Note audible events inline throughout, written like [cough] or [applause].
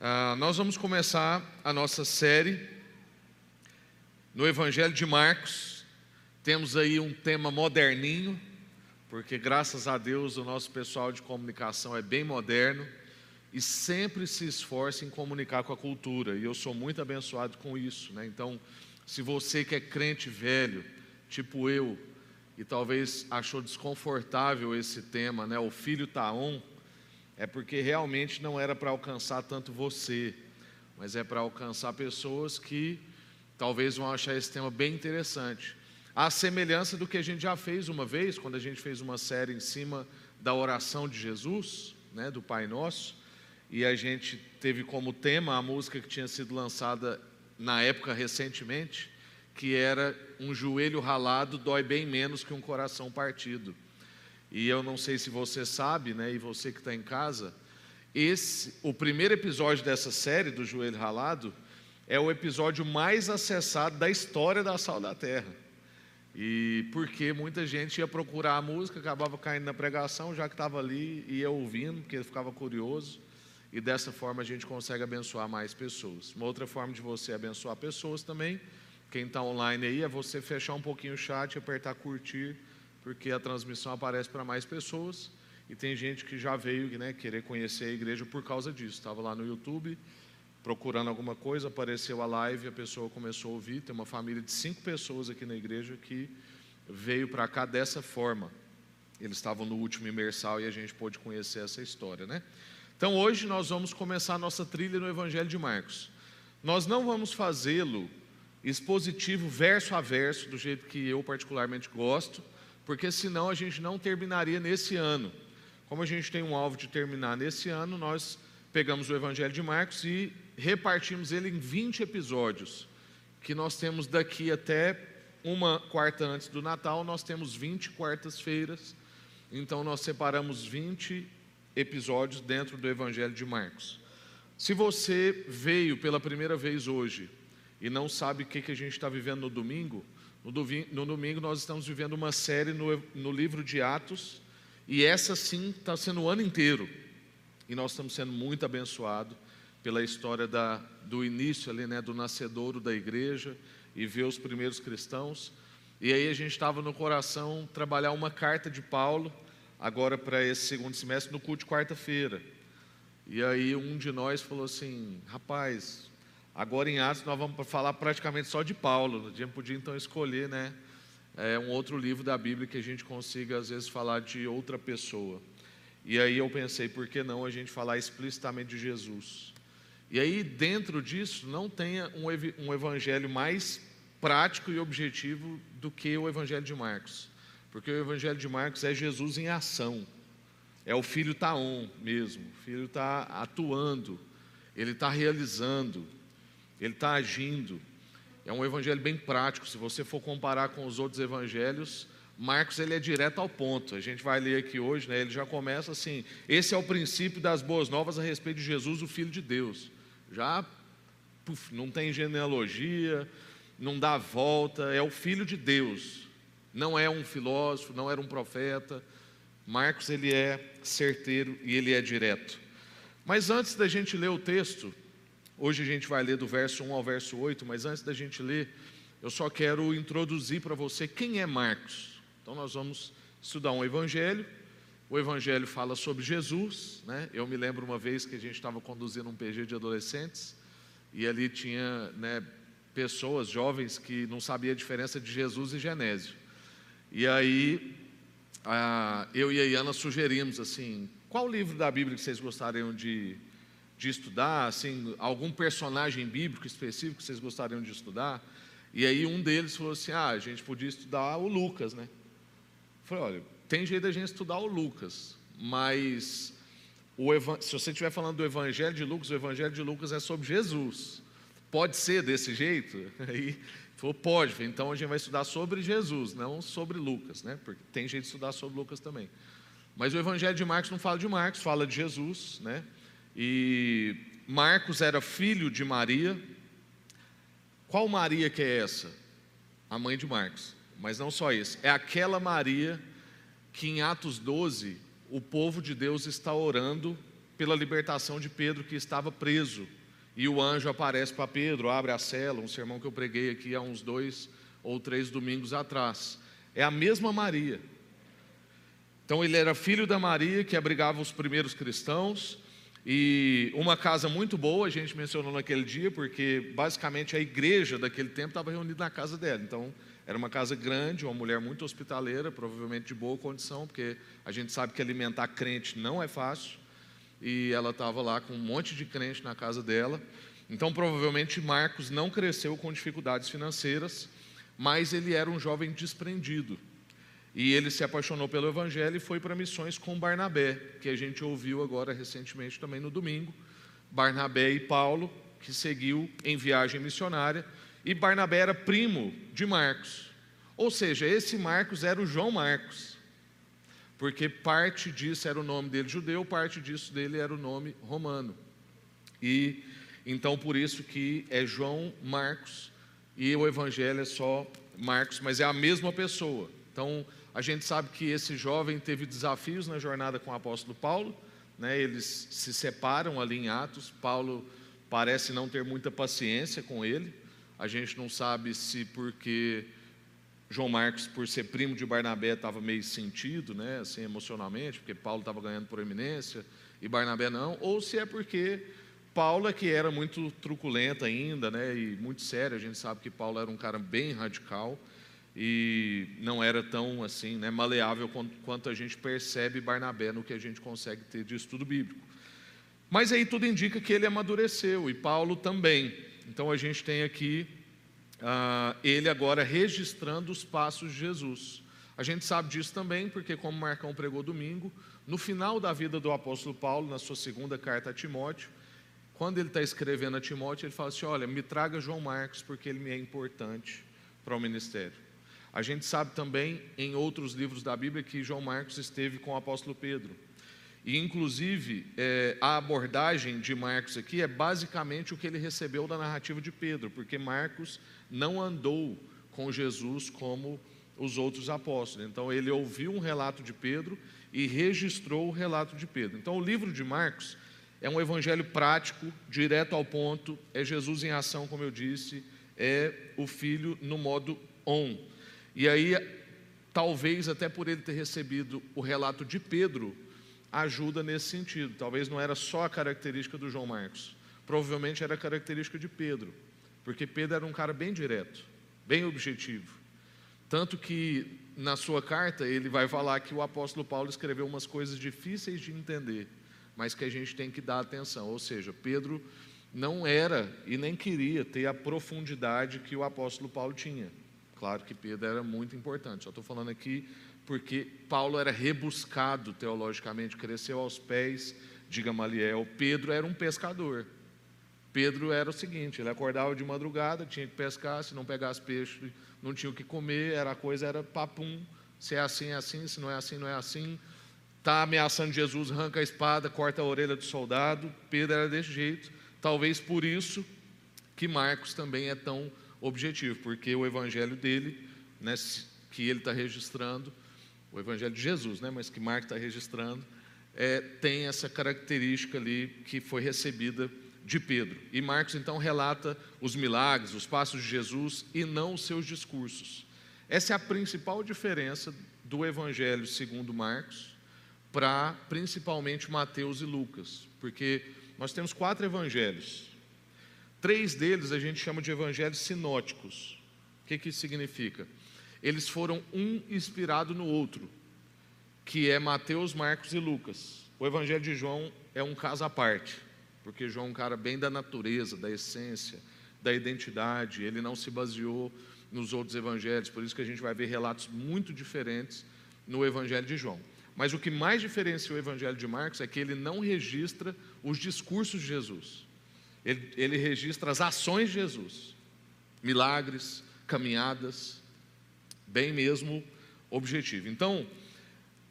Uh, nós vamos começar a nossa série no Evangelho de Marcos. Temos aí um tema moderninho, porque graças a Deus o nosso pessoal de comunicação é bem moderno e sempre se esforça em comunicar com a cultura, e eu sou muito abençoado com isso. Né? Então, se você que é crente velho, tipo eu, e talvez achou desconfortável esse tema, né? o filho Taon, é porque realmente não era para alcançar tanto você, mas é para alcançar pessoas que talvez vão achar esse tema bem interessante. A semelhança do que a gente já fez uma vez, quando a gente fez uma série em cima da oração de Jesus, né, do Pai Nosso, e a gente teve como tema a música que tinha sido lançada na época recentemente, que era um joelho ralado dói bem menos que um coração partido. E eu não sei se você sabe, né, e você que está em casa, esse, o primeiro episódio dessa série do Joelho Ralado é o episódio mais acessado da história da Sal da Terra. E porque muita gente ia procurar a música, acabava caindo na pregação, já que estava ali, ia ouvindo, porque ficava curioso. E dessa forma a gente consegue abençoar mais pessoas. Uma outra forma de você abençoar pessoas também, quem está online aí, é você fechar um pouquinho o chat, apertar curtir porque a transmissão aparece para mais pessoas e tem gente que já veio né, querer conhecer a igreja por causa disso. Estava lá no YouTube procurando alguma coisa, apareceu a live, a pessoa começou a ouvir. Tem uma família de cinco pessoas aqui na igreja que veio para cá dessa forma. Eles estavam no último imersal e a gente pôde conhecer essa história, né? Então hoje nós vamos começar a nossa trilha no Evangelho de Marcos. Nós não vamos fazê-lo expositivo verso a verso, do jeito que eu particularmente gosto porque senão a gente não terminaria nesse ano. Como a gente tem um alvo de terminar nesse ano, nós pegamos o Evangelho de Marcos e repartimos ele em 20 episódios, que nós temos daqui até uma quarta antes do Natal, nós temos 20 quartas-feiras, então nós separamos 20 episódios dentro do Evangelho de Marcos. Se você veio pela primeira vez hoje e não sabe o que, que a gente está vivendo no domingo, no domingo nós estamos vivendo uma série no, no livro de Atos, e essa sim está sendo o ano inteiro. E nós estamos sendo muito abençoados pela história da, do início ali, né, do nascedouro da igreja, e ver os primeiros cristãos. E aí a gente estava no coração trabalhar uma carta de Paulo, agora para esse segundo semestre, no culto de quarta-feira. E aí um de nós falou assim: rapaz, Agora em Atos nós vamos falar praticamente só de Paulo. A gente podia então escolher, né, é, um outro livro da Bíblia que a gente consiga às vezes falar de outra pessoa. E aí eu pensei, por que não a gente falar explicitamente de Jesus? E aí dentro disso não tenha um, evangelho mais prático e objetivo do que o evangelho de Marcos. Porque o evangelho de Marcos é Jesus em ação. É o filho tá on mesmo. O filho está atuando. Ele está realizando ele está agindo. É um evangelho bem prático. Se você for comparar com os outros evangelhos, Marcos ele é direto ao ponto. A gente vai ler aqui hoje, né? Ele já começa assim: esse é o princípio das boas novas a respeito de Jesus, o Filho de Deus. Já puf, não tem genealogia, não dá volta, é o Filho de Deus. Não é um filósofo, não era um profeta. Marcos ele é certeiro e ele é direto. Mas antes da gente ler o texto, Hoje a gente vai ler do verso 1 ao verso 8, mas antes da gente ler, eu só quero introduzir para você quem é Marcos. Então nós vamos estudar um evangelho. O evangelho fala sobre Jesus, né? Eu me lembro uma vez que a gente estava conduzindo um PG de adolescentes e ali tinha, né, pessoas jovens que não sabiam a diferença de Jesus e Genésio. E aí a, eu e a Iana sugerimos assim, qual livro da Bíblia que vocês gostariam de de estudar, assim, algum personagem bíblico específico que vocês gostariam de estudar. E aí um deles falou assim: ah, a gente podia estudar o Lucas, né? Eu falei, olha, tem jeito da gente estudar o Lucas, mas o se você estiver falando do Evangelho de Lucas, o Evangelho de Lucas é sobre Jesus. Pode ser desse jeito? [laughs] Aí falou, pode. Então a gente vai estudar sobre Jesus, não sobre Lucas, né? Porque tem jeito de estudar sobre Lucas também. Mas o Evangelho de Marcos não fala de Marcos, fala de Jesus, né? E Marcos era filho de Maria. Qual Maria que é essa? A mãe de Marcos. Mas não só isso, é aquela Maria que em Atos 12 o povo de Deus está orando pela libertação de Pedro que estava preso. E o anjo aparece para Pedro, abre a cela, um sermão que eu preguei aqui há uns dois ou três domingos atrás. É a mesma Maria. Então ele era filho da Maria que abrigava os primeiros cristãos e uma casa muito boa, a gente mencionou naquele dia, porque basicamente a igreja daquele tempo estava reunida na casa dela. Então era uma casa grande, uma mulher muito hospitaleira, provavelmente de boa condição, porque a gente sabe que alimentar crente não é fácil e ela estava lá com um monte de crente na casa dela. Então, provavelmente, Marcos não cresceu com dificuldades financeiras, mas ele era um jovem desprendido. E ele se apaixonou pelo Evangelho e foi para missões com Barnabé, que a gente ouviu agora recentemente também no domingo. Barnabé e Paulo, que seguiu em viagem missionária. E Barnabé era primo de Marcos. Ou seja, esse Marcos era o João Marcos porque parte disso era o nome dele judeu, parte disso dele era o nome romano. E então por isso que é João Marcos e o evangelho é só Marcos, mas é a mesma pessoa. Então a gente sabe que esse jovem teve desafios na jornada com o apóstolo Paulo, né? Eles se separam ali em Atos. Paulo parece não ter muita paciência com ele. A gente não sabe se porque João Marcos, por ser primo de Barnabé, estava meio sentido, né, assim, emocionalmente, porque Paulo estava ganhando por eminência e Barnabé não, ou se é porque Paulo é que era muito truculento ainda, né, e muito sério. A gente sabe que Paulo era um cara bem radical e não era tão assim, né, maleável quanto a gente percebe Barnabé no que a gente consegue ter de estudo bíblico. Mas aí tudo indica que ele amadureceu e Paulo também. Então a gente tem aqui uh, ele agora registrando os passos de Jesus. A gente sabe disso também porque, como Marcão pregou domingo, no final da vida do apóstolo Paulo, na sua segunda carta a Timóteo, quando ele está escrevendo a Timóteo, ele fala assim: Olha, me traga João Marcos porque ele me é importante para o ministério. A gente sabe também em outros livros da Bíblia que João Marcos esteve com o apóstolo Pedro. E, inclusive, é, a abordagem de Marcos aqui é basicamente o que ele recebeu da narrativa de Pedro, porque Marcos não andou com Jesus como os outros apóstolos. Então ele ouviu um relato de Pedro e registrou o relato de Pedro. Então o livro de Marcos é um evangelho prático, direto ao ponto, é Jesus em ação, como eu disse, é o filho no modo on. E aí, talvez até por ele ter recebido o relato de Pedro, ajuda nesse sentido. Talvez não era só a característica do João Marcos, provavelmente era a característica de Pedro porque Pedro era um cara bem direto, bem objetivo. Tanto que na sua carta ele vai falar que o apóstolo Paulo escreveu umas coisas difíceis de entender, mas que a gente tem que dar atenção. Ou seja, Pedro não era e nem queria ter a profundidade que o apóstolo Paulo tinha. Claro que Pedro era muito importante, só estou falando aqui porque Paulo era rebuscado teologicamente, cresceu aos pés de Gamaliel. Pedro era um pescador. Pedro era o seguinte: ele acordava de madrugada, tinha que pescar, se não pegasse peixe, não tinha o que comer, era a coisa era papum, se é assim, é assim, se não é assim, não é assim. Está ameaçando Jesus, arranca a espada, corta a orelha do soldado. Pedro era desse jeito. Talvez por isso que Marcos também é tão objetivo, porque o evangelho dele, né, que ele está registrando, o evangelho de Jesus, né, mas que Marcos está registrando, é, tem essa característica ali que foi recebida de Pedro. E Marcos então relata os milagres, os passos de Jesus e não os seus discursos. Essa é a principal diferença do Evangelho segundo Marcos para principalmente Mateus e Lucas, porque nós temos quatro evangelhos. Três deles a gente chama de evangelhos sinóticos. O que, que isso significa? Eles foram um inspirado no outro, que é Mateus, Marcos e Lucas. O evangelho de João é um caso à parte porque João é um cara bem da natureza, da essência, da identidade, ele não se baseou nos outros evangelhos, por isso que a gente vai ver relatos muito diferentes no evangelho de João. Mas o que mais diferencia o evangelho de Marcos é que ele não registra os discursos de Jesus, ele, ele registra as ações de Jesus, milagres, caminhadas, bem mesmo objetivo. Então,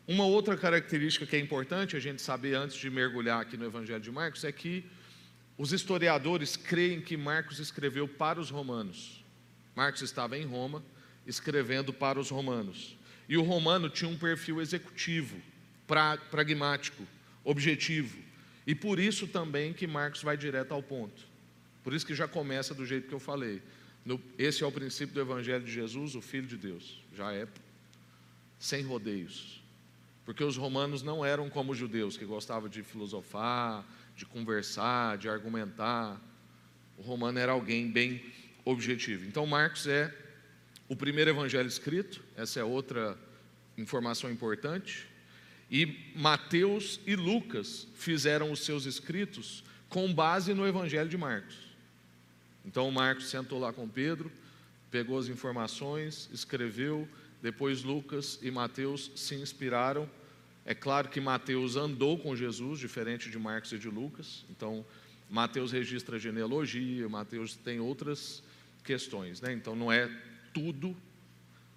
uma outra característica que é importante a gente saber antes de mergulhar aqui no Evangelho de Marcos é que os historiadores creem que Marcos escreveu para os romanos. Marcos estava em Roma escrevendo para os romanos. E o romano tinha um perfil executivo, pra, pragmático, objetivo. E por isso também que Marcos vai direto ao ponto. Por isso que já começa do jeito que eu falei. No, esse é o princípio do Evangelho de Jesus, o Filho de Deus. Já é sem rodeios. Porque os romanos não eram como os judeus, que gostavam de filosofar, de conversar, de argumentar. O romano era alguém bem objetivo. Então, Marcos é o primeiro evangelho escrito, essa é outra informação importante. E Mateus e Lucas fizeram os seus escritos com base no evangelho de Marcos. Então, Marcos sentou lá com Pedro, pegou as informações, escreveu, depois Lucas e Mateus se inspiraram. É claro que Mateus andou com Jesus, diferente de Marcos e de Lucas. Então, Mateus registra genealogia, Mateus tem outras questões, né? Então, não é tudo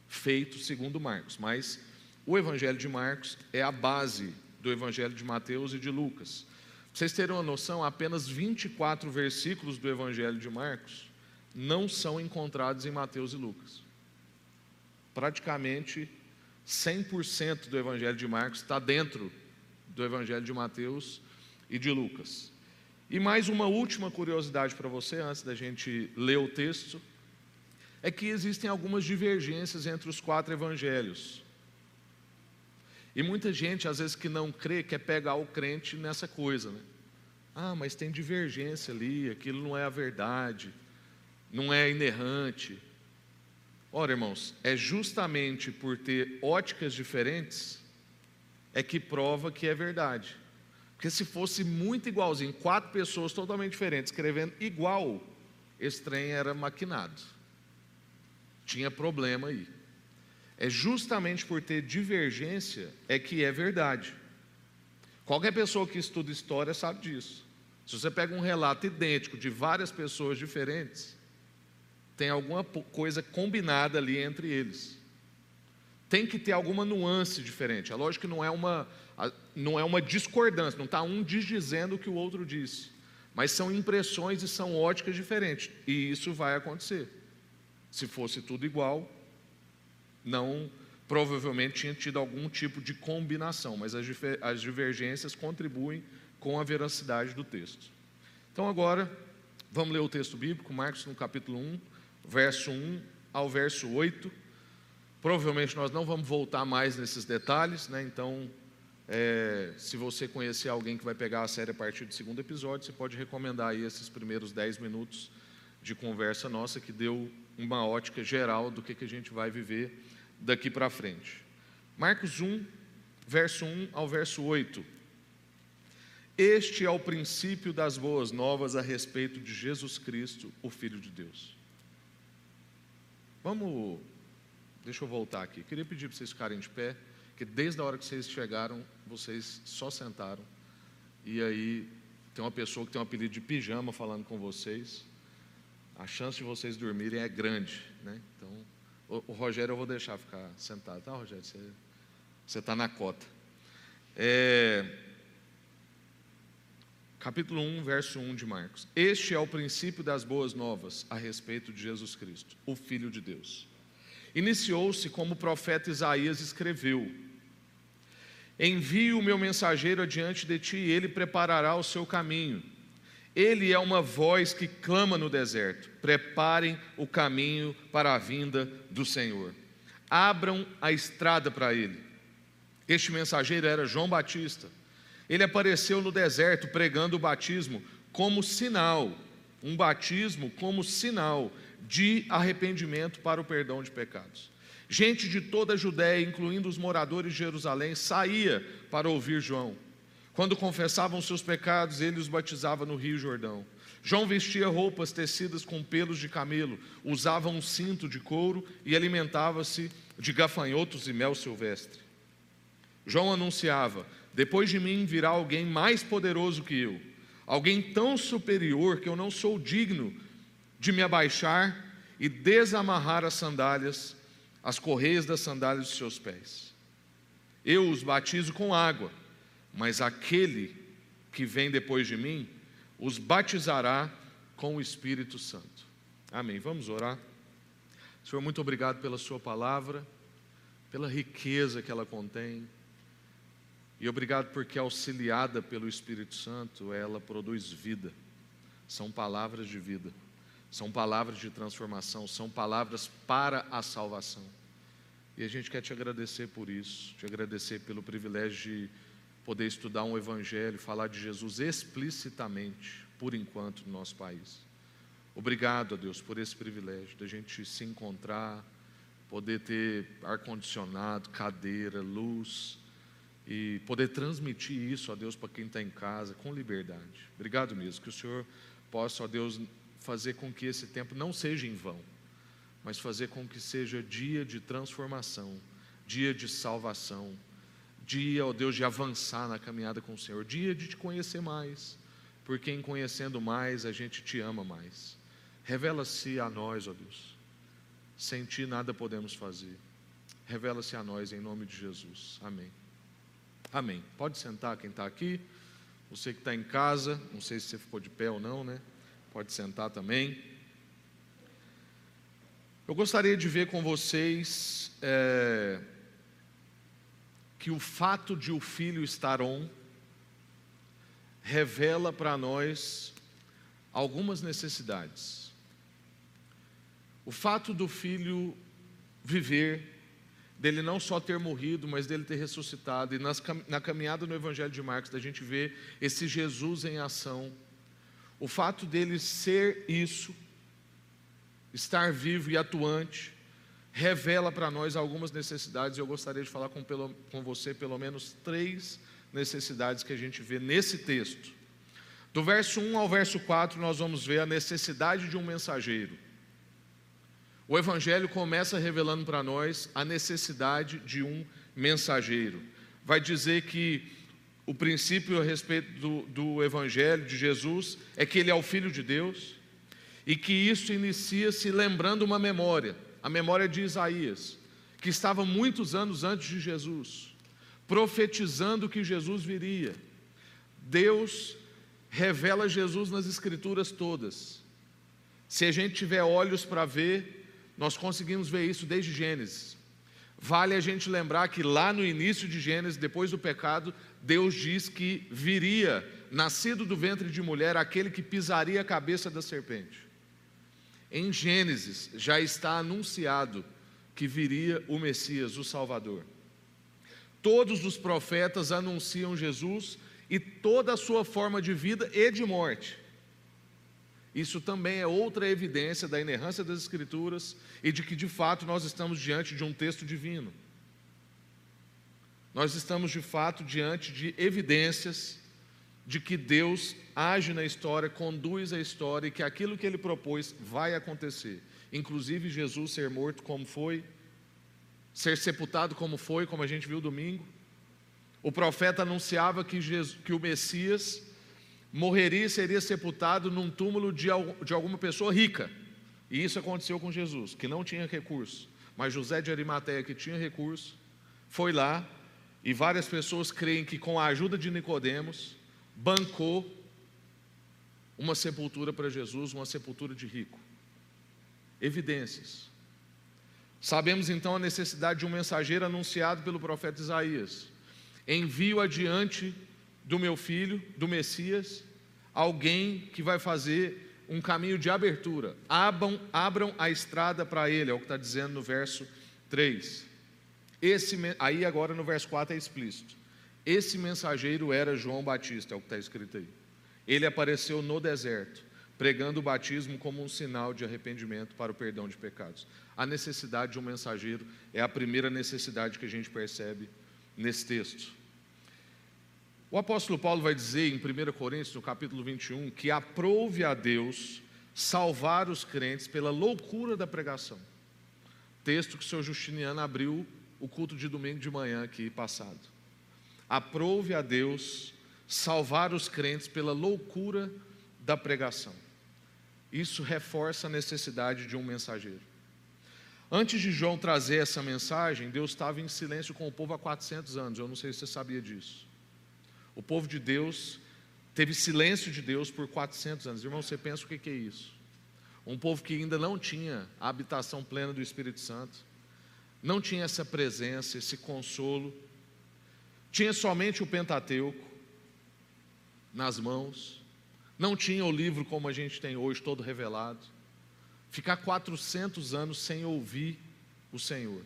feito segundo Marcos, mas o Evangelho de Marcos é a base do Evangelho de Mateus e de Lucas. Para vocês terem uma noção, apenas 24 versículos do Evangelho de Marcos não são encontrados em Mateus e Lucas praticamente 100% do Evangelho de Marcos está dentro do Evangelho de Mateus e de Lucas. E mais uma última curiosidade para você, antes da gente ler o texto, é que existem algumas divergências entre os quatro evangelhos. E muita gente, às vezes, que não crê, quer pegar o crente nessa coisa, né? Ah, mas tem divergência ali, aquilo não é a verdade, não é inerrante. Ora, irmãos, é justamente por ter óticas diferentes é que prova que é verdade. Porque se fosse muito igualzinho, quatro pessoas totalmente diferentes escrevendo igual, esse trem era maquinado. Tinha problema aí. É justamente por ter divergência é que é verdade. Qualquer pessoa que estuda história sabe disso. Se você pega um relato idêntico de várias pessoas diferentes, tem alguma coisa combinada ali entre eles. Tem que ter alguma nuance diferente. É lógico que não é uma, não é uma discordância, não está um dizendo o que o outro disse. Mas são impressões e são óticas diferentes. E isso vai acontecer. Se fosse tudo igual, não provavelmente tinha tido algum tipo de combinação, mas as, as divergências contribuem com a veracidade do texto. Então agora, vamos ler o texto bíblico, Marcos no capítulo 1, verso 1 ao verso 8. Provavelmente nós não vamos voltar mais nesses detalhes, né? então, é, se você conhecer alguém que vai pegar a série a partir do segundo episódio, você pode recomendar aí esses primeiros 10 minutos de conversa nossa, que deu uma ótica geral do que, que a gente vai viver daqui para frente. Marcos 1, verso 1 ao verso 8. Este é o princípio das boas novas a respeito de Jesus Cristo, o Filho de Deus. Vamos. Deixa eu voltar aqui. Queria pedir para vocês ficarem de pé, que desde a hora que vocês chegaram, vocês só sentaram. E aí tem uma pessoa que tem um apelido de pijama falando com vocês. A chance de vocês dormirem é grande, né? Então, o, o Rogério eu vou deixar ficar sentado, tá, Rogério? Você está na cota. É, capítulo 1, verso 1 de Marcos. Este é o princípio das boas novas a respeito de Jesus Cristo, o Filho de Deus. Iniciou-se como o profeta Isaías escreveu: Envie o meu mensageiro adiante de ti, e ele preparará o seu caminho. Ele é uma voz que clama no deserto: preparem o caminho para a vinda do Senhor. Abram a estrada para ele. Este mensageiro era João Batista ele apareceu no deserto pregando o batismo como sinal, um batismo como sinal de arrependimento para o perdão de pecados. Gente de toda a Judéia, incluindo os moradores de Jerusalém, saía para ouvir João. Quando confessavam seus pecados, ele os batizava no Rio Jordão. João vestia roupas tecidas com pelos de camelo, usava um cinto de couro e alimentava-se de gafanhotos e mel silvestre. João anunciava: depois de mim virá alguém mais poderoso que eu, alguém tão superior que eu não sou digno de me abaixar e desamarrar as sandálias, as correias das sandálias dos seus pés. Eu os batizo com água, mas aquele que vem depois de mim os batizará com o Espírito Santo. Amém. Vamos orar. Senhor, muito obrigado pela Sua palavra, pela riqueza que ela contém E obrigado porque, auxiliada pelo Espírito Santo, ela produz vida. São palavras de vida, são palavras de transformação, são palavras para a salvação. E a gente quer te agradecer por isso, te agradecer pelo privilégio de poder estudar um Evangelho, falar de Jesus explicitamente, por enquanto, no nosso país. Obrigado a Deus por esse privilégio da gente se encontrar, poder ter ar-condicionado, cadeira, luz e poder transmitir isso a Deus para quem está em casa com liberdade. Obrigado mesmo. Que o Senhor possa, ó Deus, fazer com que esse tempo não seja em vão, mas fazer com que seja dia de transformação, dia de salvação, dia, ó Deus, de avançar na caminhada com o Senhor, dia de te conhecer mais, porque em conhecendo mais a gente te ama mais. Revela-se a nós, ó Deus. Sem ti nada podemos fazer. Revela-se a nós em nome de Jesus. Amém. Amém. Pode sentar quem está aqui. Você que está em casa, não sei se você ficou de pé ou não, né? Pode sentar também. Eu gostaria de ver com vocês é, que o fato de o filho estar on revela para nós algumas necessidades. O fato do filho viver, dele não só ter morrido, mas dele ter ressuscitado, e nas, na caminhada no Evangelho de Marcos, da gente ver esse Jesus em ação, o fato dele ser isso, estar vivo e atuante, revela para nós algumas necessidades, eu gostaria de falar com, pelo, com você pelo menos três necessidades que a gente vê nesse texto. Do verso 1 ao verso 4, nós vamos ver a necessidade de um mensageiro. O Evangelho começa revelando para nós a necessidade de um mensageiro. Vai dizer que o princípio a respeito do, do Evangelho de Jesus é que ele é o Filho de Deus e que isso inicia-se lembrando uma memória, a memória de Isaías, que estava muitos anos antes de Jesus, profetizando que Jesus viria. Deus revela Jesus nas Escrituras todas. Se a gente tiver olhos para ver, nós conseguimos ver isso desde Gênesis. Vale a gente lembrar que lá no início de Gênesis, depois do pecado, Deus diz que viria, nascido do ventre de mulher, aquele que pisaria a cabeça da serpente. Em Gênesis já está anunciado que viria o Messias, o Salvador. Todos os profetas anunciam Jesus e toda a sua forma de vida e de morte. Isso também é outra evidência da inerrância das Escrituras e de que de fato nós estamos diante de um texto divino. Nós estamos de fato diante de evidências de que Deus age na história, conduz a história e que aquilo que ele propôs vai acontecer. Inclusive Jesus ser morto como foi, ser sepultado como foi, como a gente viu domingo. O profeta anunciava que, Jesus, que o Messias morreria e seria sepultado num túmulo de, de alguma pessoa rica. E isso aconteceu com Jesus, que não tinha recurso. Mas José de Arimateia, que tinha recurso, foi lá e várias pessoas creem que com a ajuda de Nicodemos bancou uma sepultura para Jesus, uma sepultura de rico. Evidências. Sabemos então a necessidade de um mensageiro anunciado pelo profeta Isaías. Envio adiante do meu filho, do Messias, alguém que vai fazer um caminho de abertura. Abram, abram a estrada para ele, é o que está dizendo no verso 3. Esse, aí agora no verso 4 é explícito. Esse mensageiro era João Batista, é o que está escrito aí. Ele apareceu no deserto, pregando o batismo como um sinal de arrependimento para o perdão de pecados. A necessidade de um mensageiro é a primeira necessidade que a gente percebe nesse texto. O apóstolo Paulo vai dizer em 1 Coríntios, no capítulo 21, que aprove a Deus salvar os crentes pela loucura da pregação. Texto que o senhor Justiniano abriu o culto de domingo de manhã aqui passado. Aprove a Deus salvar os crentes pela loucura da pregação. Isso reforça a necessidade de um mensageiro. Antes de João trazer essa mensagem, Deus estava em silêncio com o povo há 400 anos. Eu não sei se você sabia disso. O povo de Deus teve silêncio de Deus por 400 anos. Irmão, você pensa o que é isso? Um povo que ainda não tinha a habitação plena do Espírito Santo, não tinha essa presença, esse consolo. Tinha somente o Pentateuco nas mãos, não tinha o livro como a gente tem hoje, todo revelado, ficar 400 anos sem ouvir o Senhor.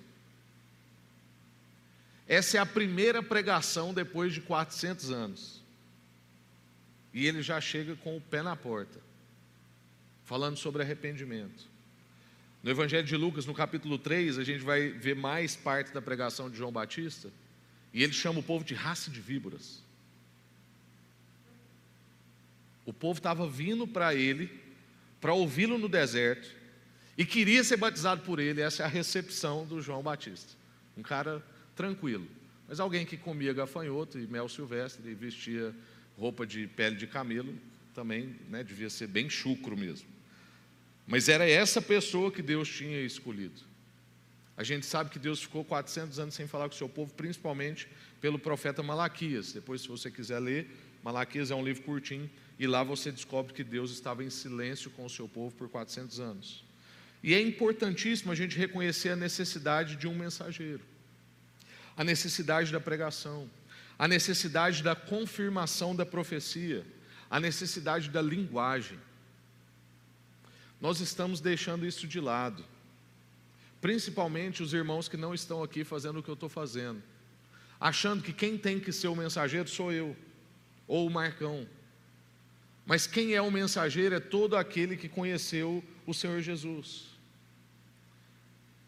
Essa é a primeira pregação depois de 400 anos. E ele já chega com o pé na porta, falando sobre arrependimento. No Evangelho de Lucas, no capítulo 3, a gente vai ver mais parte da pregação de João Batista, e ele chama o povo de raça de víboras. O povo estava vindo para ele, para ouvi-lo no deserto, e queria ser batizado por ele. Essa é a recepção do João Batista. Um cara tranquilo. Mas alguém que comia gafanhoto e mel silvestre e vestia roupa de pele de camelo, também né, devia ser bem chucro mesmo. Mas era essa pessoa que Deus tinha escolhido. A gente sabe que Deus ficou 400 anos sem falar com o seu povo, principalmente pelo profeta Malaquias. Depois, se você quiser ler, Malaquias é um livro curtinho, e lá você descobre que Deus estava em silêncio com o seu povo por 400 anos. E é importantíssimo a gente reconhecer a necessidade de um mensageiro a necessidade da pregação, a necessidade da confirmação da profecia, a necessidade da linguagem. Nós estamos deixando isso de lado, principalmente os irmãos que não estão aqui fazendo o que eu estou fazendo, achando que quem tem que ser o mensageiro sou eu, ou o Marcão. Mas quem é o mensageiro é todo aquele que conheceu o Senhor Jesus.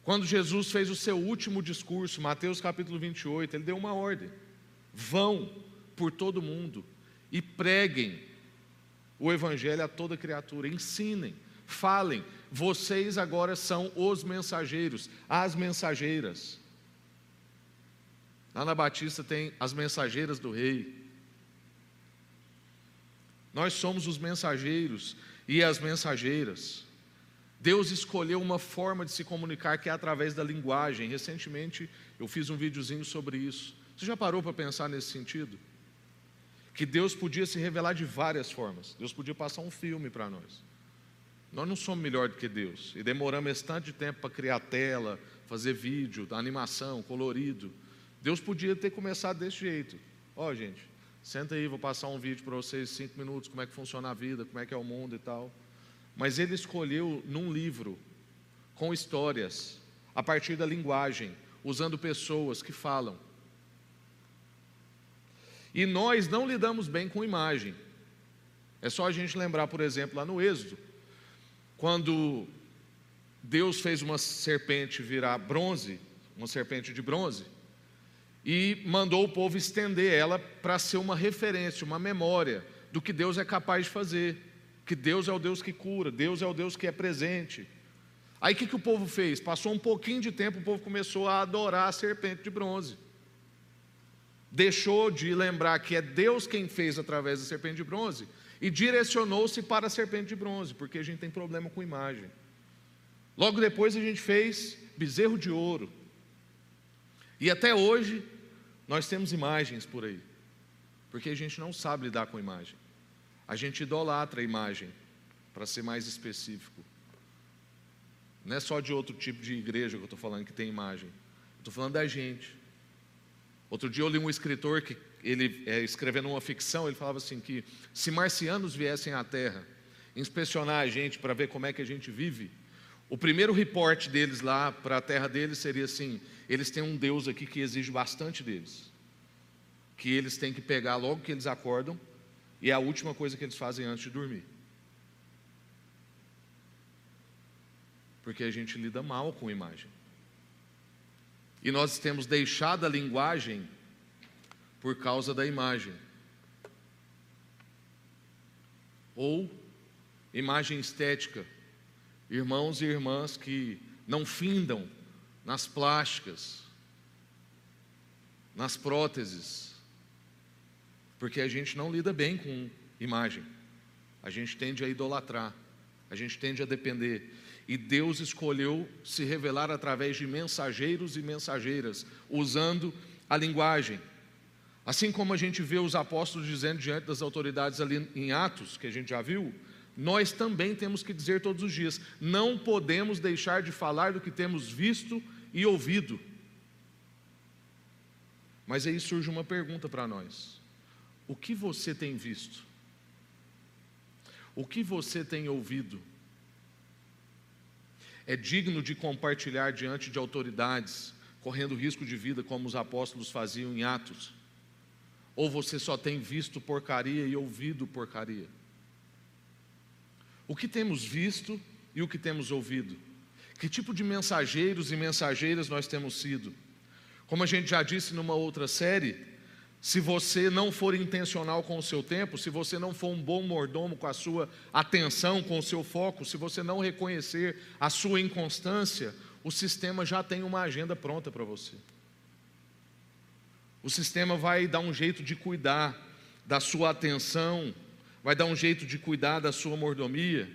Quando Jesus fez o seu último discurso, Mateus capítulo 28, ele deu uma ordem: vão por todo mundo e preguem o evangelho a toda criatura, ensinem, falem, vocês agora são os mensageiros, as mensageiras. Lá na Batista tem as mensageiras do rei. Nós somos os mensageiros e as mensageiras. Deus escolheu uma forma de se comunicar que é através da linguagem. Recentemente eu fiz um videozinho sobre isso. Você já parou para pensar nesse sentido? Que Deus podia se revelar de várias formas. Deus podia passar um filme para nós. Nós não somos melhor do que Deus. E demoramos esse tanto de tempo para criar tela, fazer vídeo, animação, colorido. Deus podia ter começado desse jeito. Ó, oh, gente, senta aí, vou passar um vídeo para vocês, cinco minutos, como é que funciona a vida, como é que é o mundo e tal mas ele escolheu num livro, com histórias, a partir da linguagem, usando pessoas que falam. E nós não lidamos bem com imagem. É só a gente lembrar, por exemplo, lá no Êxodo, quando Deus fez uma serpente virar bronze, uma serpente de bronze, e mandou o povo estender ela para ser uma referência, uma memória do que Deus é capaz de fazer que Deus é o Deus que cura, Deus é o Deus que é presente. Aí o que, que o povo fez? Passou um pouquinho de tempo, o povo começou a adorar a serpente de bronze. Deixou de lembrar que é Deus quem fez através da serpente de bronze e direcionou-se para a serpente de bronze, porque a gente tem problema com imagem. Logo depois a gente fez bezerro de ouro. E até hoje nós temos imagens por aí, porque a gente não sabe lidar com imagem. A gente idolatra a imagem, para ser mais específico. Não é só de outro tipo de igreja que eu estou falando que tem imagem. Estou falando da gente. Outro dia eu li um escritor que ele é, escrevendo uma ficção, ele falava assim que se marcianos viessem à Terra inspecionar a gente para ver como é que a gente vive, o primeiro reporte deles lá para a terra deles seria assim: eles têm um Deus aqui que exige bastante deles, que eles têm que pegar logo que eles acordam e é a última coisa que eles fazem antes de dormir. Porque a gente lida mal com imagem. E nós temos deixado a linguagem por causa da imagem. Ou imagem estética. Irmãos e irmãs que não findam nas plásticas, nas próteses, porque a gente não lida bem com imagem. A gente tende a idolatrar, a gente tende a depender. E Deus escolheu se revelar através de mensageiros e mensageiras, usando a linguagem. Assim como a gente vê os apóstolos dizendo diante das autoridades ali em Atos, que a gente já viu, nós também temos que dizer todos os dias: não podemos deixar de falar do que temos visto e ouvido. Mas aí surge uma pergunta para nós: o que você tem visto? O que você tem ouvido? É digno de compartilhar diante de autoridades, correndo risco de vida, como os apóstolos faziam em Atos? Ou você só tem visto porcaria e ouvido porcaria? O que temos visto e o que temos ouvido? Que tipo de mensageiros e mensageiras nós temos sido? Como a gente já disse numa outra série, se você não for intencional com o seu tempo, se você não for um bom mordomo com a sua atenção, com o seu foco, se você não reconhecer a sua inconstância, o sistema já tem uma agenda pronta para você. O sistema vai dar um jeito de cuidar da sua atenção, vai dar um jeito de cuidar da sua mordomia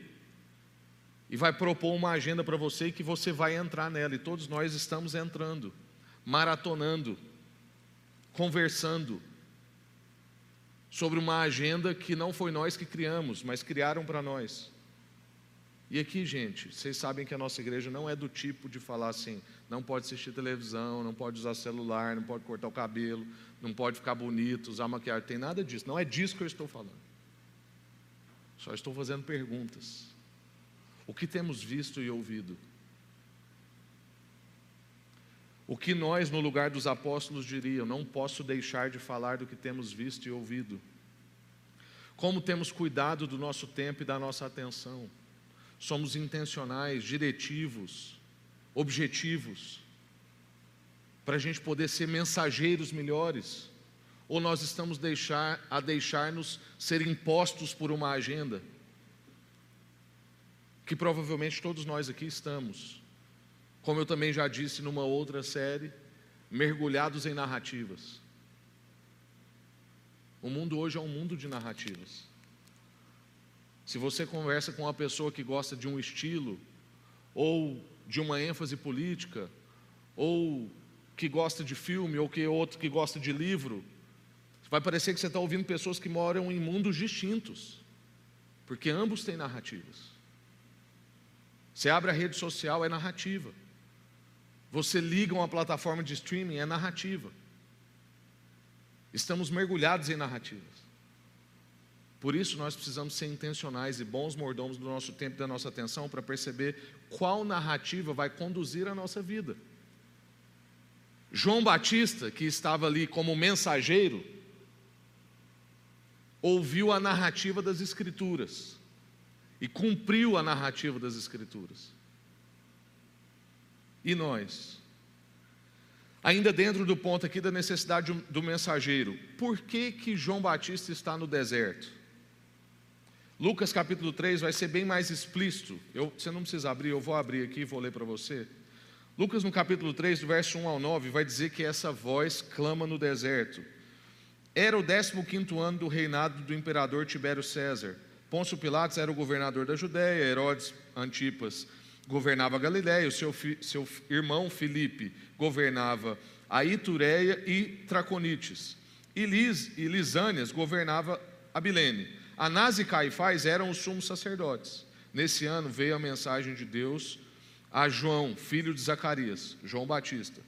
e vai propor uma agenda para você que você vai entrar nela, e todos nós estamos entrando, maratonando conversando sobre uma agenda que não foi nós que criamos, mas criaram para nós. E aqui, gente, vocês sabem que a nossa igreja não é do tipo de falar assim: não pode assistir televisão, não pode usar celular, não pode cortar o cabelo, não pode ficar bonito, usar maquiagem. Tem nada disso. Não é disso que eu estou falando. Só estou fazendo perguntas. O que temos visto e ouvido? O que nós, no lugar dos apóstolos, diríamos? Não posso deixar de falar do que temos visto e ouvido. Como temos cuidado do nosso tempo e da nossa atenção. Somos intencionais, diretivos, objetivos, para a gente poder ser mensageiros melhores. Ou nós estamos deixar, a deixar-nos ser impostos por uma agenda, que provavelmente todos nós aqui estamos como eu também já disse numa outra série, mergulhados em narrativas. O mundo hoje é um mundo de narrativas. Se você conversa com uma pessoa que gosta de um estilo, ou de uma ênfase política, ou que gosta de filme, ou que outro que gosta de livro, vai parecer que você está ouvindo pessoas que moram em mundos distintos, porque ambos têm narrativas. Você abre a rede social, é narrativa. Você liga uma plataforma de streaming, é narrativa. Estamos mergulhados em narrativas. Por isso nós precisamos ser intencionais e bons mordomos do nosso tempo e da nossa atenção para perceber qual narrativa vai conduzir a nossa vida. João Batista, que estava ali como mensageiro, ouviu a narrativa das Escrituras e cumpriu a narrativa das Escrituras. E nós? Ainda dentro do ponto aqui da necessidade do mensageiro, por que, que João Batista está no deserto? Lucas capítulo 3 vai ser bem mais explícito. Eu, você não precisa abrir, eu vou abrir aqui e vou ler para você. Lucas no capítulo 3, do verso 1 ao 9, vai dizer que essa voz clama no deserto. Era o 15 ano do reinado do imperador Tibério César. Pôncio Pilatos era o governador da Judéia, Herodes Antipas governava Galiléia, o seu, seu irmão Filipe governava a Itureia e Traconites. E, Lis, e Lisânias governava Abilene. Anás e Caifás eram os sumos sacerdotes. Nesse ano veio a mensagem de Deus a João, filho de Zacarias, João Batista.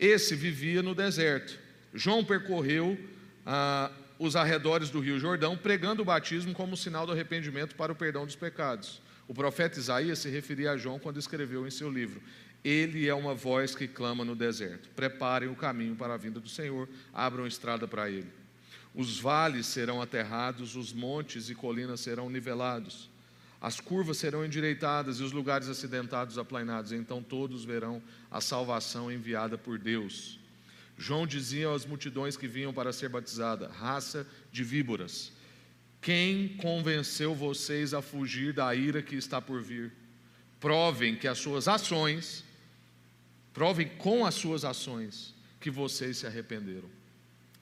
Esse vivia no deserto. João percorreu ah, os arredores do rio Jordão, pregando o batismo como sinal do arrependimento para o perdão dos pecados. O profeta Isaías se referia a João quando escreveu em seu livro: Ele é uma voz que clama no deserto. Preparem o caminho para a vinda do Senhor, abram estrada para ele. Os vales serão aterrados, os montes e colinas serão nivelados. As curvas serão endireitadas e os lugares acidentados aplainados. Então todos verão a salvação enviada por Deus. João dizia às multidões que vinham para ser batizada: raça de víboras. Quem convenceu vocês a fugir da ira que está por vir? Provem que as suas ações, provem com as suas ações que vocês se arrependeram.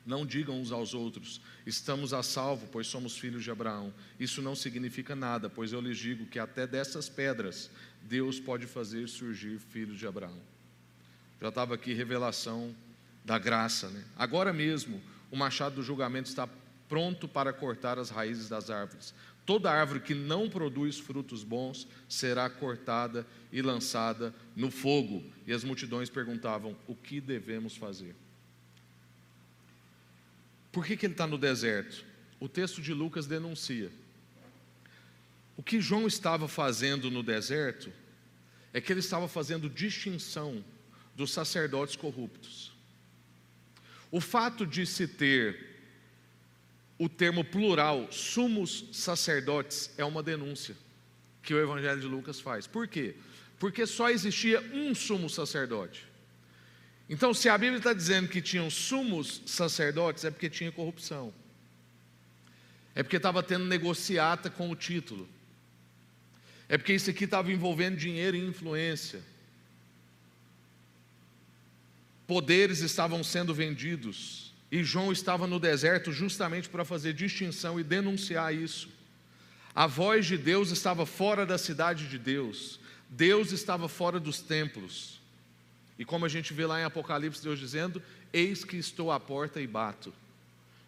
Não digam uns aos outros, estamos a salvo, pois somos filhos de Abraão. Isso não significa nada, pois eu lhes digo que até dessas pedras Deus pode fazer surgir filhos de Abraão. Já estava aqui revelação da graça, né? Agora mesmo, o machado do julgamento está pronto para cortar as raízes das árvores. Toda árvore que não produz frutos bons será cortada e lançada no fogo. E as multidões perguntavam: O que devemos fazer? Por que, que ele está no deserto? O texto de Lucas denuncia. O que João estava fazendo no deserto é que ele estava fazendo distinção dos sacerdotes corruptos. O fato de se ter o termo plural, sumos sacerdotes, é uma denúncia que o Evangelho de Lucas faz. Por quê? Porque só existia um sumo sacerdote. Então, se a Bíblia está dizendo que tinham sumos sacerdotes, é porque tinha corrupção. É porque estava tendo negociata com o título. É porque isso aqui estava envolvendo dinheiro e influência. Poderes estavam sendo vendidos. E João estava no deserto justamente para fazer distinção e denunciar isso. A voz de Deus estava fora da cidade de Deus. Deus estava fora dos templos. E como a gente vê lá em Apocalipse, Deus dizendo: Eis que estou à porta e bato.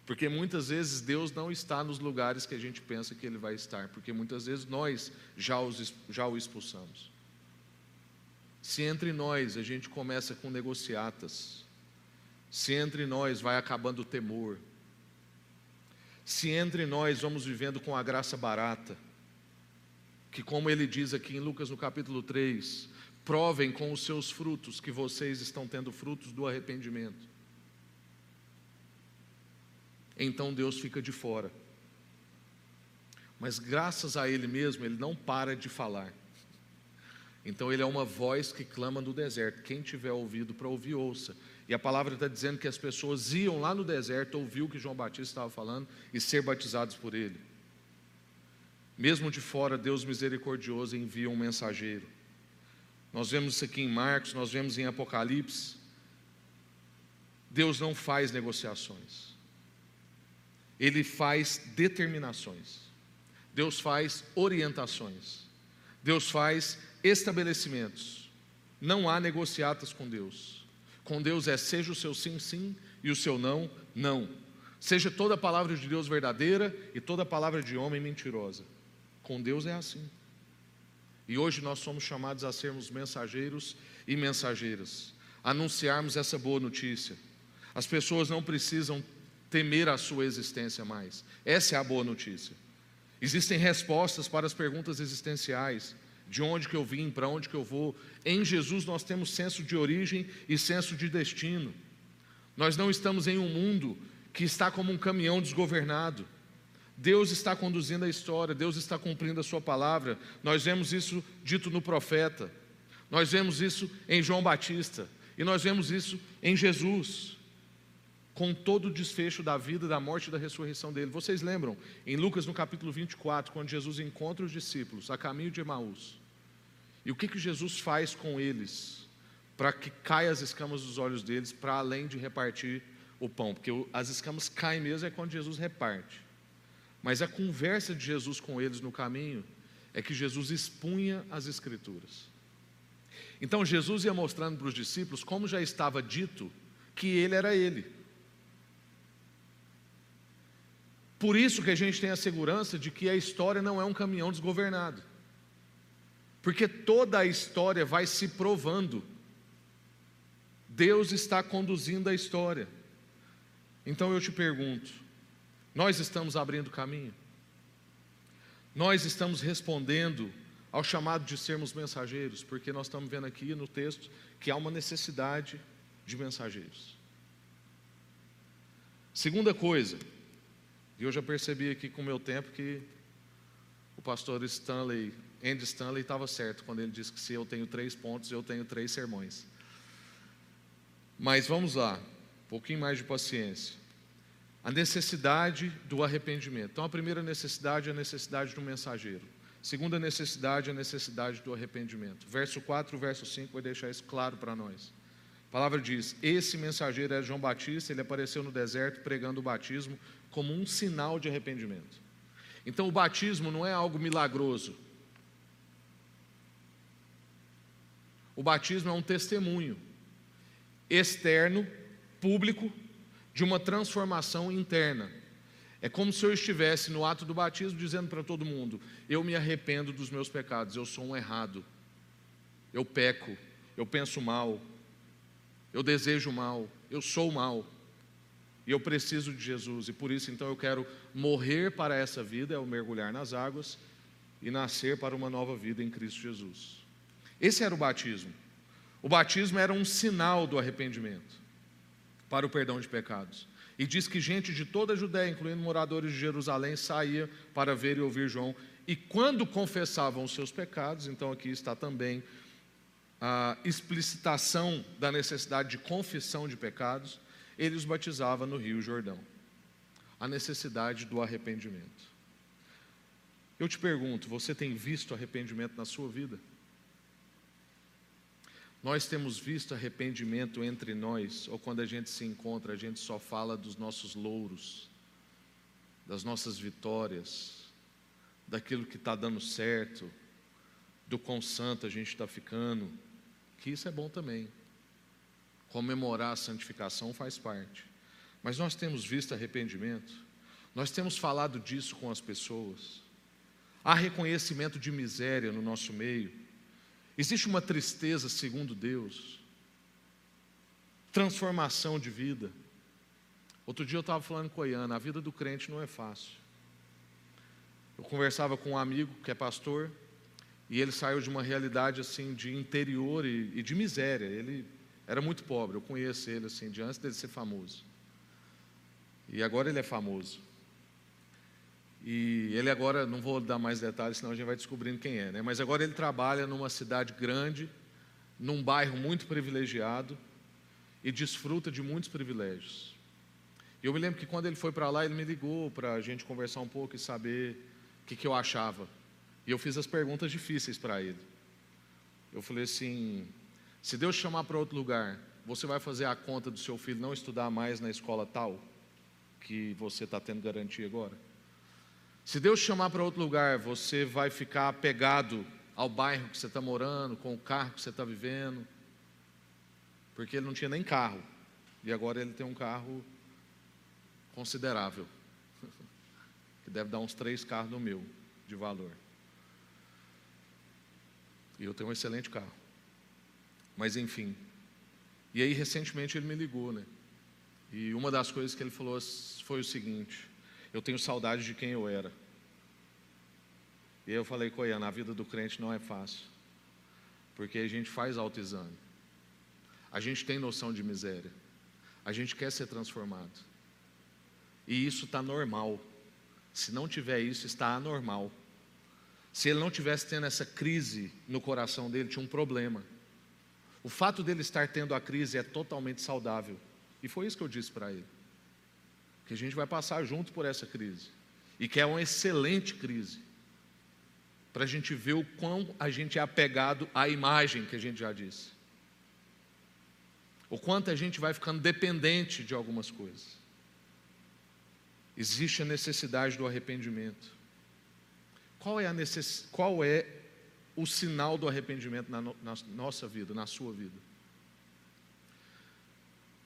Porque muitas vezes Deus não está nos lugares que a gente pensa que Ele vai estar, porque muitas vezes nós já, os, já o expulsamos. Se entre nós a gente começa com negociatas, se entre nós vai acabando o temor, se entre nós vamos vivendo com a graça barata, que como ele diz aqui em Lucas no capítulo 3, Provem com os seus frutos que vocês estão tendo frutos do arrependimento. Então Deus fica de fora. Mas graças a Ele mesmo, Ele não para de falar. Então Ele é uma voz que clama no deserto. Quem tiver ouvido para ouvir, ouça. E a palavra está dizendo que as pessoas iam lá no deserto ouvir o que João Batista estava falando e ser batizados por ele. Mesmo de fora, Deus misericordioso envia um mensageiro. Nós vemos isso aqui em Marcos, nós vemos em Apocalipse. Deus não faz negociações, Ele faz determinações, Deus faz orientações, Deus faz estabelecimentos. Não há negociatas com Deus. Com Deus é seja o seu sim, sim e o seu não, não. Seja toda a palavra de Deus verdadeira e toda a palavra de homem mentirosa. Com Deus é assim. E hoje nós somos chamados a sermos mensageiros e mensageiras, anunciarmos essa boa notícia. As pessoas não precisam temer a sua existência mais. Essa é a boa notícia. Existem respostas para as perguntas existenciais. De onde que eu vim, para onde que eu vou? Em Jesus nós temos senso de origem e senso de destino. Nós não estamos em um mundo que está como um caminhão desgovernado. Deus está conduzindo a história, Deus está cumprindo a sua palavra. Nós vemos isso dito no profeta, nós vemos isso em João Batista, e nós vemos isso em Jesus, com todo o desfecho da vida, da morte e da ressurreição dele. Vocês lembram, em Lucas no capítulo 24, quando Jesus encontra os discípulos a caminho de Emaús, e o que, que Jesus faz com eles, para que caia as escamas dos olhos deles, para além de repartir o pão, porque as escamas caem mesmo é quando Jesus reparte. Mas a conversa de Jesus com eles no caminho é que Jesus expunha as Escrituras. Então Jesus ia mostrando para os discípulos, como já estava dito, que ele era ele. Por isso que a gente tem a segurança de que a história não é um caminhão desgovernado. Porque toda a história vai se provando. Deus está conduzindo a história. Então eu te pergunto: nós estamos abrindo caminho. Nós estamos respondendo ao chamado de sermos mensageiros, porque nós estamos vendo aqui no texto que há uma necessidade de mensageiros. Segunda coisa, e eu já percebi aqui com o meu tempo que o pastor Stanley, Andy Stanley, estava certo quando ele disse que se eu tenho três pontos, eu tenho três sermões. Mas vamos lá, um pouquinho mais de paciência a necessidade do arrependimento. Então, a primeira necessidade é a necessidade do mensageiro. Segunda necessidade é a necessidade do arrependimento. Verso 4, verso 5 vai deixar isso claro para nós. A palavra diz: Esse mensageiro é João Batista, ele apareceu no deserto pregando o batismo como um sinal de arrependimento. Então, o batismo não é algo milagroso. O batismo é um testemunho externo, público, de uma transformação interna. É como se eu estivesse no ato do batismo dizendo para todo mundo: eu me arrependo dos meus pecados, eu sou um errado, eu peco, eu penso mal, eu desejo mal, eu sou mal. E eu preciso de Jesus, e por isso então eu quero morrer para essa vida, é o mergulhar nas águas, e nascer para uma nova vida em Cristo Jesus. Esse era o batismo. O batismo era um sinal do arrependimento para o perdão de pecados. E diz que gente de toda a Judéia, incluindo moradores de Jerusalém, saía para ver e ouvir João. E quando confessavam os seus pecados, então aqui está também a explicitação da necessidade de confissão de pecados, ele os batizava no Rio Jordão. A necessidade do arrependimento. Eu te pergunto, você tem visto arrependimento na sua vida? Nós temos visto arrependimento entre nós, ou quando a gente se encontra, a gente só fala dos nossos louros, das nossas vitórias, daquilo que está dando certo, do quão santo a gente está ficando, que isso é bom também. Comemorar a santificação faz parte. Mas nós temos visto arrependimento, nós temos falado disso com as pessoas. Há reconhecimento de miséria no nosso meio. Existe uma tristeza segundo Deus, transformação de vida. Outro dia eu estava falando com a Iana, a vida do crente não é fácil. Eu conversava com um amigo que é pastor, e ele saiu de uma realidade assim de interior e, e de miséria. Ele era muito pobre, eu conheço ele assim, de antes dele ser famoso. E agora ele é famoso. E ele agora, não vou dar mais detalhes, senão a gente vai descobrindo quem é, né? Mas agora ele trabalha numa cidade grande, num bairro muito privilegiado e desfruta de muitos privilégios. E eu me lembro que quando ele foi para lá, ele me ligou para a gente conversar um pouco e saber o que, que eu achava. E eu fiz as perguntas difíceis para ele. Eu falei assim: se Deus chamar para outro lugar, você vai fazer a conta do seu filho não estudar mais na escola tal, que você está tendo garantia agora? Se Deus chamar para outro lugar, você vai ficar apegado ao bairro que você está morando, com o carro que você está vivendo, porque ele não tinha nem carro, e agora ele tem um carro considerável, [laughs] que deve dar uns três carros no meu, de valor. E eu tenho um excelente carro. Mas enfim. E aí, recentemente, ele me ligou, né? E uma das coisas que ele falou foi o seguinte: eu tenho saudade de quem eu era. E eu falei, Coiana, a vida do crente não é fácil. Porque a gente faz autoexame. A gente tem noção de miséria. A gente quer ser transformado. E isso está normal. Se não tiver isso, está anormal. Se ele não tivesse tendo essa crise no coração dele, tinha um problema. O fato dele estar tendo a crise é totalmente saudável. E foi isso que eu disse para ele que a gente vai passar junto por essa crise, e que é uma excelente crise, para a gente ver o quão a gente é apegado à imagem que a gente já disse, o quanto a gente vai ficando dependente de algumas coisas. Existe a necessidade do arrependimento. Qual é, a necess... Qual é o sinal do arrependimento na, no... na nossa vida, na sua vida?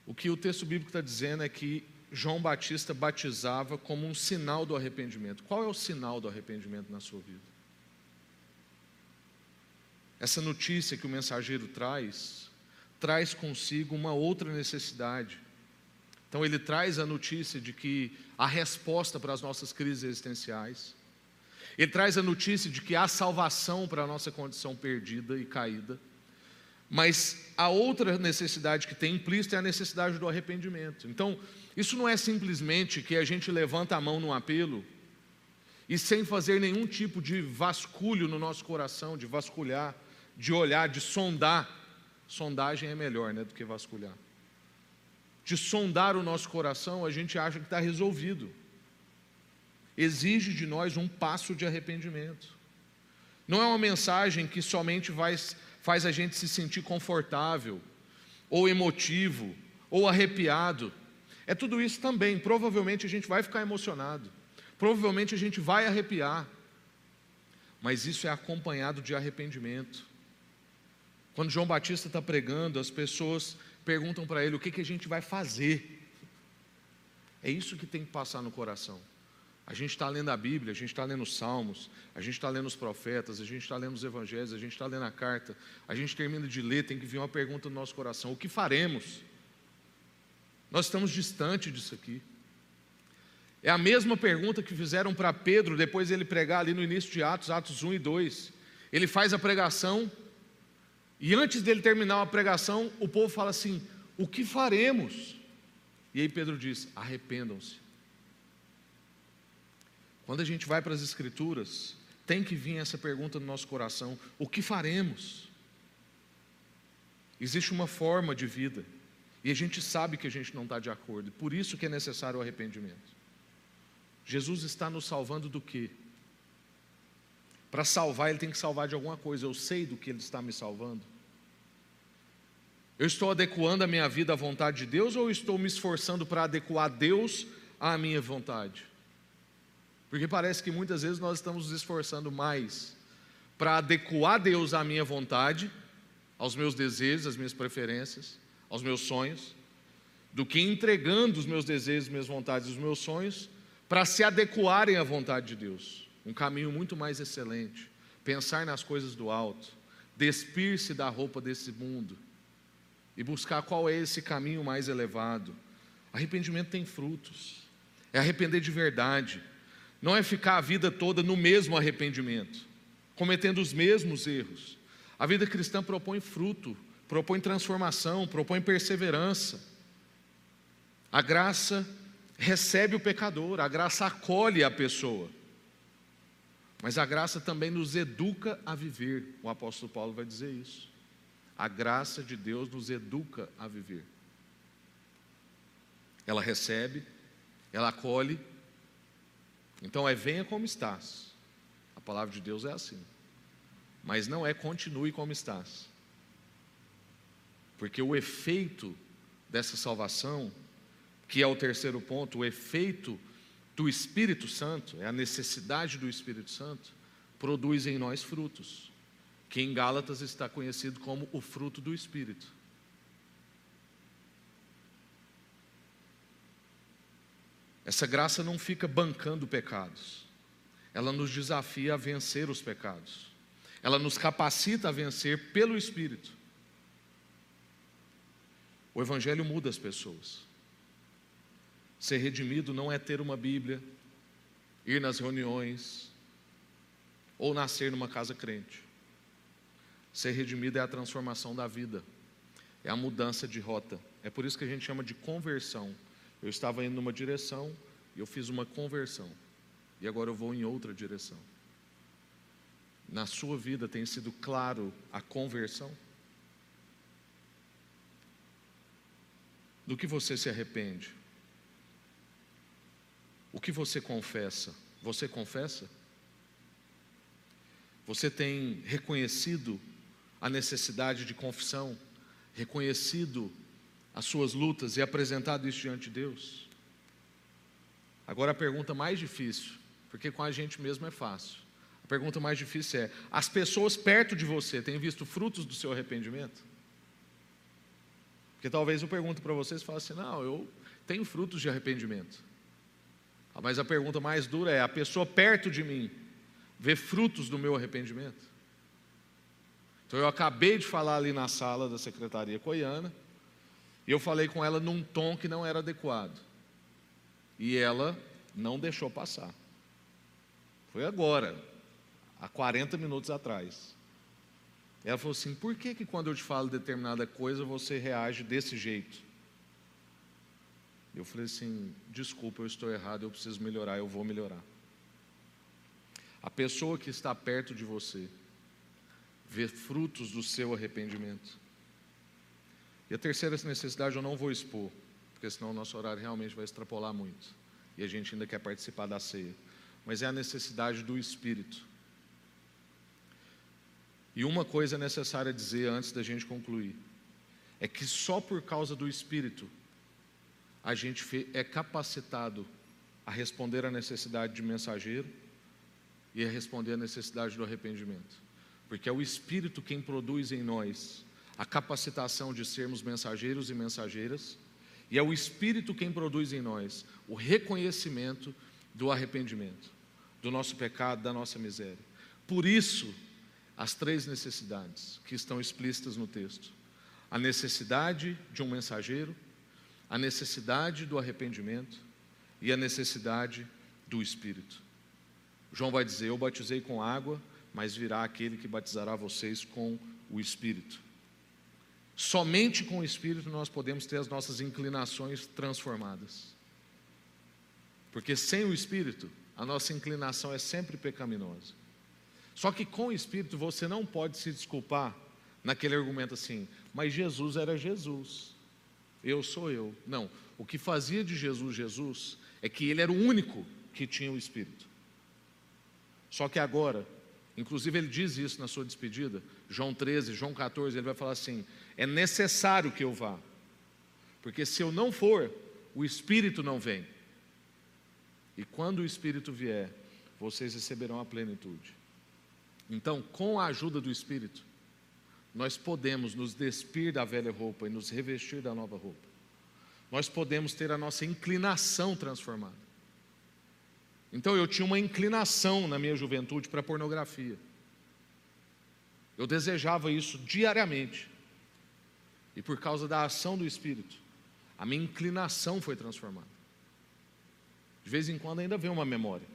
O que o texto bíblico está dizendo é que João Batista batizava como um sinal do arrependimento. Qual é o sinal do arrependimento na sua vida? Essa notícia que o mensageiro traz, traz consigo uma outra necessidade. Então, ele traz a notícia de que a resposta para as nossas crises existenciais, ele traz a notícia de que há salvação para a nossa condição perdida e caída, mas a outra necessidade que tem implícita é a necessidade do arrependimento. Então, isso não é simplesmente que a gente levanta a mão no apelo e sem fazer nenhum tipo de vasculho no nosso coração, de vasculhar, de olhar, de sondar. Sondagem é melhor né, do que vasculhar. De sondar o nosso coração, a gente acha que está resolvido. Exige de nós um passo de arrependimento. Não é uma mensagem que somente faz a gente se sentir confortável, ou emotivo, ou arrepiado é tudo isso também. Provavelmente a gente vai ficar emocionado, provavelmente a gente vai arrepiar, mas isso é acompanhado de arrependimento. Quando João Batista está pregando, as pessoas perguntam para ele o que, que a gente vai fazer. É isso que tem que passar no coração. A gente está lendo a Bíblia, a gente está lendo os Salmos, a gente está lendo os profetas, a gente está lendo os Evangelhos, a gente está lendo a carta, a gente termina de ler, tem que vir uma pergunta no nosso coração: o que faremos? Nós estamos distante disso aqui. É a mesma pergunta que fizeram para Pedro depois ele pregar ali no início de Atos, Atos 1 e 2. Ele faz a pregação e antes dele terminar a pregação, o povo fala assim: O que faremos? E aí Pedro diz: Arrependam-se. Quando a gente vai para as Escrituras, tem que vir essa pergunta no nosso coração: O que faremos? Existe uma forma de vida. E a gente sabe que a gente não está de acordo. Por isso que é necessário o arrependimento. Jesus está nos salvando do quê? Para salvar, ele tem que salvar de alguma coisa. Eu sei do que ele está me salvando. Eu estou adequando a minha vida à vontade de Deus ou estou me esforçando para adequar Deus à minha vontade? Porque parece que muitas vezes nós estamos nos esforçando mais para adequar Deus à minha vontade, aos meus desejos, às minhas preferências, aos meus sonhos, do que entregando os meus desejos, minhas vontades, os meus sonhos, para se adequarem à vontade de Deus. Um caminho muito mais excelente. Pensar nas coisas do alto, despir-se da roupa desse mundo e buscar qual é esse caminho mais elevado. Arrependimento tem frutos, é arrepender de verdade, não é ficar a vida toda no mesmo arrependimento, cometendo os mesmos erros. A vida cristã propõe fruto, propõe transformação, propõe perseverança. A graça recebe o pecador, a graça acolhe a pessoa. Mas a graça também nos educa a viver. O apóstolo Paulo vai dizer isso. A graça de Deus nos educa a viver. Ela recebe, ela acolhe. Então é venha como estás. A palavra de Deus é assim. Mas não é continue como estás. Porque o efeito dessa salvação, que é o terceiro ponto, o efeito do Espírito Santo, é a necessidade do Espírito Santo, produz em nós frutos, que em Gálatas está conhecido como o fruto do Espírito. Essa graça não fica bancando pecados, ela nos desafia a vencer os pecados, ela nos capacita a vencer pelo Espírito. O Evangelho muda as pessoas. Ser redimido não é ter uma Bíblia, ir nas reuniões ou nascer numa casa crente. Ser redimido é a transformação da vida, é a mudança de rota. É por isso que a gente chama de conversão. Eu estava indo numa direção e eu fiz uma conversão, e agora eu vou em outra direção. Na sua vida tem sido claro a conversão? Do que você se arrepende? O que você confessa? Você confessa? Você tem reconhecido a necessidade de confissão, reconhecido as suas lutas e apresentado isso diante de Deus? Agora a pergunta mais difícil, porque com a gente mesmo é fácil. A pergunta mais difícil é: as pessoas perto de você têm visto frutos do seu arrependimento? Porque talvez eu pergunte para vocês e fale assim: não, eu tenho frutos de arrependimento. Ah, mas a pergunta mais dura é: a pessoa perto de mim vê frutos do meu arrependimento? Então eu acabei de falar ali na sala da secretaria coiana, e eu falei com ela num tom que não era adequado. E ela não deixou passar. Foi agora, há 40 minutos atrás. Ela falou assim: por que, que quando eu te falo determinada coisa você reage desse jeito? Eu falei assim: desculpa, eu estou errado, eu preciso melhorar, eu vou melhorar. A pessoa que está perto de você vê frutos do seu arrependimento. E a terceira necessidade eu não vou expor, porque senão o nosso horário realmente vai extrapolar muito. E a gente ainda quer participar da ceia. Mas é a necessidade do Espírito. E uma coisa é necessária dizer antes da gente concluir: é que só por causa do Espírito a gente é capacitado a responder à necessidade de mensageiro e a responder à necessidade do arrependimento. Porque é o Espírito quem produz em nós a capacitação de sermos mensageiros e mensageiras, e é o Espírito quem produz em nós o reconhecimento do arrependimento, do nosso pecado, da nossa miséria. Por isso, as três necessidades que estão explícitas no texto: a necessidade de um mensageiro, a necessidade do arrependimento e a necessidade do Espírito. João vai dizer: Eu batizei com água, mas virá aquele que batizará vocês com o Espírito. Somente com o Espírito nós podemos ter as nossas inclinações transformadas. Porque sem o Espírito, a nossa inclinação é sempre pecaminosa. Só que com o Espírito você não pode se desculpar naquele argumento assim, mas Jesus era Jesus, eu sou eu. Não, o que fazia de Jesus Jesus é que ele era o único que tinha o Espírito. Só que agora, inclusive ele diz isso na sua despedida, João 13, João 14, ele vai falar assim: é necessário que eu vá, porque se eu não for, o Espírito não vem. E quando o Espírito vier, vocês receberão a plenitude. Então, com a ajuda do Espírito, nós podemos nos despir da velha roupa e nos revestir da nova roupa. Nós podemos ter a nossa inclinação transformada. Então, eu tinha uma inclinação na minha juventude para pornografia. Eu desejava isso diariamente. E por causa da ação do Espírito, a minha inclinação foi transformada. De vez em quando ainda vem uma memória,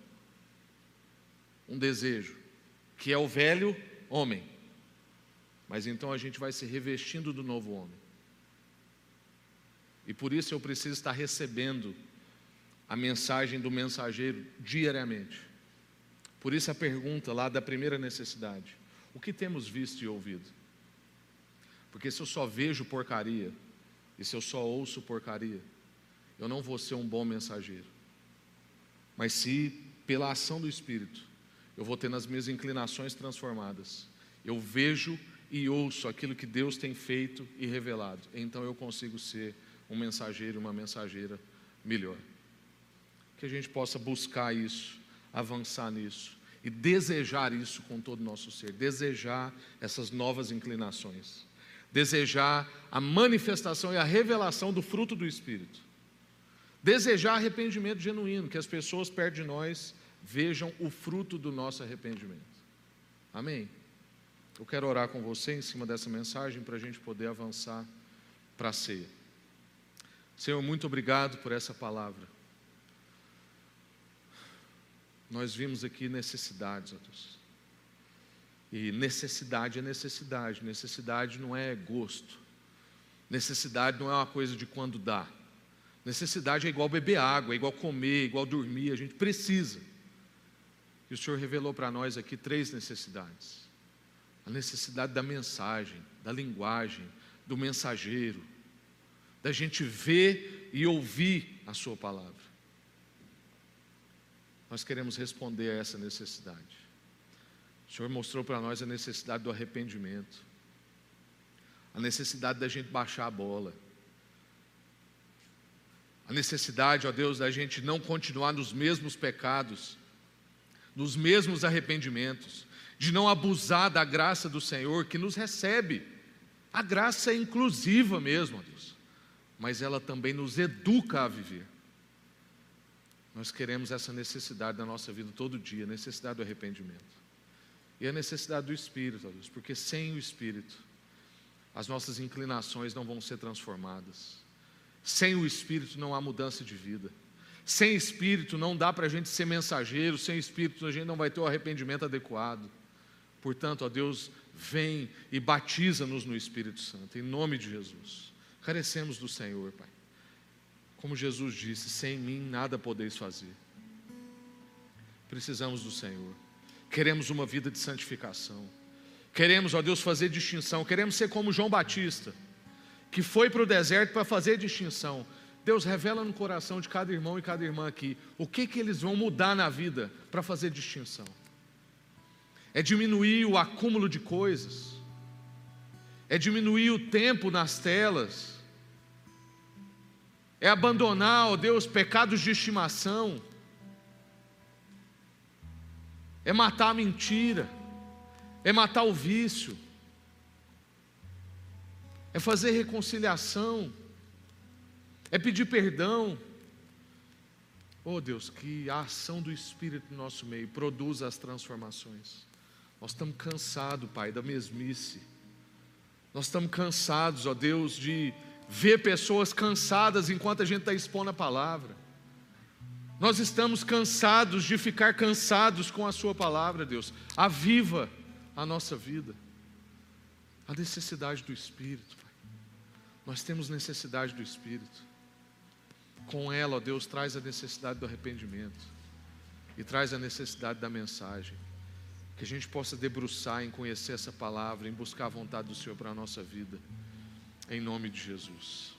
um desejo que é o velho homem. Mas então a gente vai se revestindo do novo homem. E por isso eu preciso estar recebendo a mensagem do mensageiro diariamente. Por isso a pergunta lá da primeira necessidade: o que temos visto e ouvido? Porque se eu só vejo porcaria, e se eu só ouço porcaria, eu não vou ser um bom mensageiro. Mas se, pela ação do Espírito, eu vou tendo as minhas inclinações transformadas. Eu vejo e ouço aquilo que Deus tem feito e revelado. Então eu consigo ser um mensageiro, uma mensageira melhor. Que a gente possa buscar isso, avançar nisso e desejar isso com todo o nosso ser, desejar essas novas inclinações, desejar a manifestação e a revelação do fruto do Espírito, desejar arrependimento genuíno, que as pessoas perto de nós vejam o fruto do nosso arrependimento. Amém? Eu quero orar com você em cima dessa mensagem para a gente poder avançar para a ceia. Senhor, muito obrigado por essa palavra. Nós vimos aqui necessidades, Deus. E necessidade é necessidade, necessidade não é gosto, necessidade não é uma coisa de quando dá. Necessidade é igual beber água, é igual comer, é igual dormir, a gente precisa. E o Senhor revelou para nós aqui três necessidades: a necessidade da mensagem, da linguagem, do mensageiro, da gente ver e ouvir a Sua palavra. Nós queremos responder a essa necessidade. O Senhor mostrou para nós a necessidade do arrependimento, a necessidade da gente baixar a bola, a necessidade, ó Deus, da gente não continuar nos mesmos pecados nos mesmos arrependimentos, de não abusar da graça do Senhor que nos recebe. A graça é inclusiva mesmo, Deus, mas ela também nos educa a viver. Nós queremos essa necessidade da nossa vida todo dia, necessidade do arrependimento. E a necessidade do Espírito, Deus, porque sem o Espírito, as nossas inclinações não vão ser transformadas. Sem o Espírito não há mudança de vida. Sem espírito não dá para a gente ser mensageiro, sem espírito a gente não vai ter o arrependimento adequado. Portanto, ó Deus, vem e batiza-nos no Espírito Santo, em nome de Jesus. Carecemos do Senhor, Pai. Como Jesus disse: sem mim nada podeis fazer. Precisamos do Senhor. Queremos uma vida de santificação. Queremos, ó Deus, fazer distinção. Queremos ser como João Batista, que foi para o deserto para fazer distinção Deus revela no coração de cada irmão e cada irmã aqui o que, que eles vão mudar na vida para fazer distinção. É diminuir o acúmulo de coisas, é diminuir o tempo nas telas, é abandonar, ó Deus, pecados de estimação, é matar a mentira, é matar o vício, é fazer reconciliação é pedir perdão. Oh Deus, que a ação do Espírito no nosso meio produza as transformações. Nós estamos cansados, Pai, da mesmice. Nós estamos cansados, ó Deus, de ver pessoas cansadas enquanto a gente está expondo a palavra. Nós estamos cansados de ficar cansados com a Sua palavra, Deus. Aviva a nossa vida. A necessidade do Espírito, Pai. Nós temos necessidade do Espírito. Com ela, ó Deus, traz a necessidade do arrependimento e traz a necessidade da mensagem. Que a gente possa debruçar em conhecer essa palavra, em buscar a vontade do Senhor para a nossa vida. Em nome de Jesus.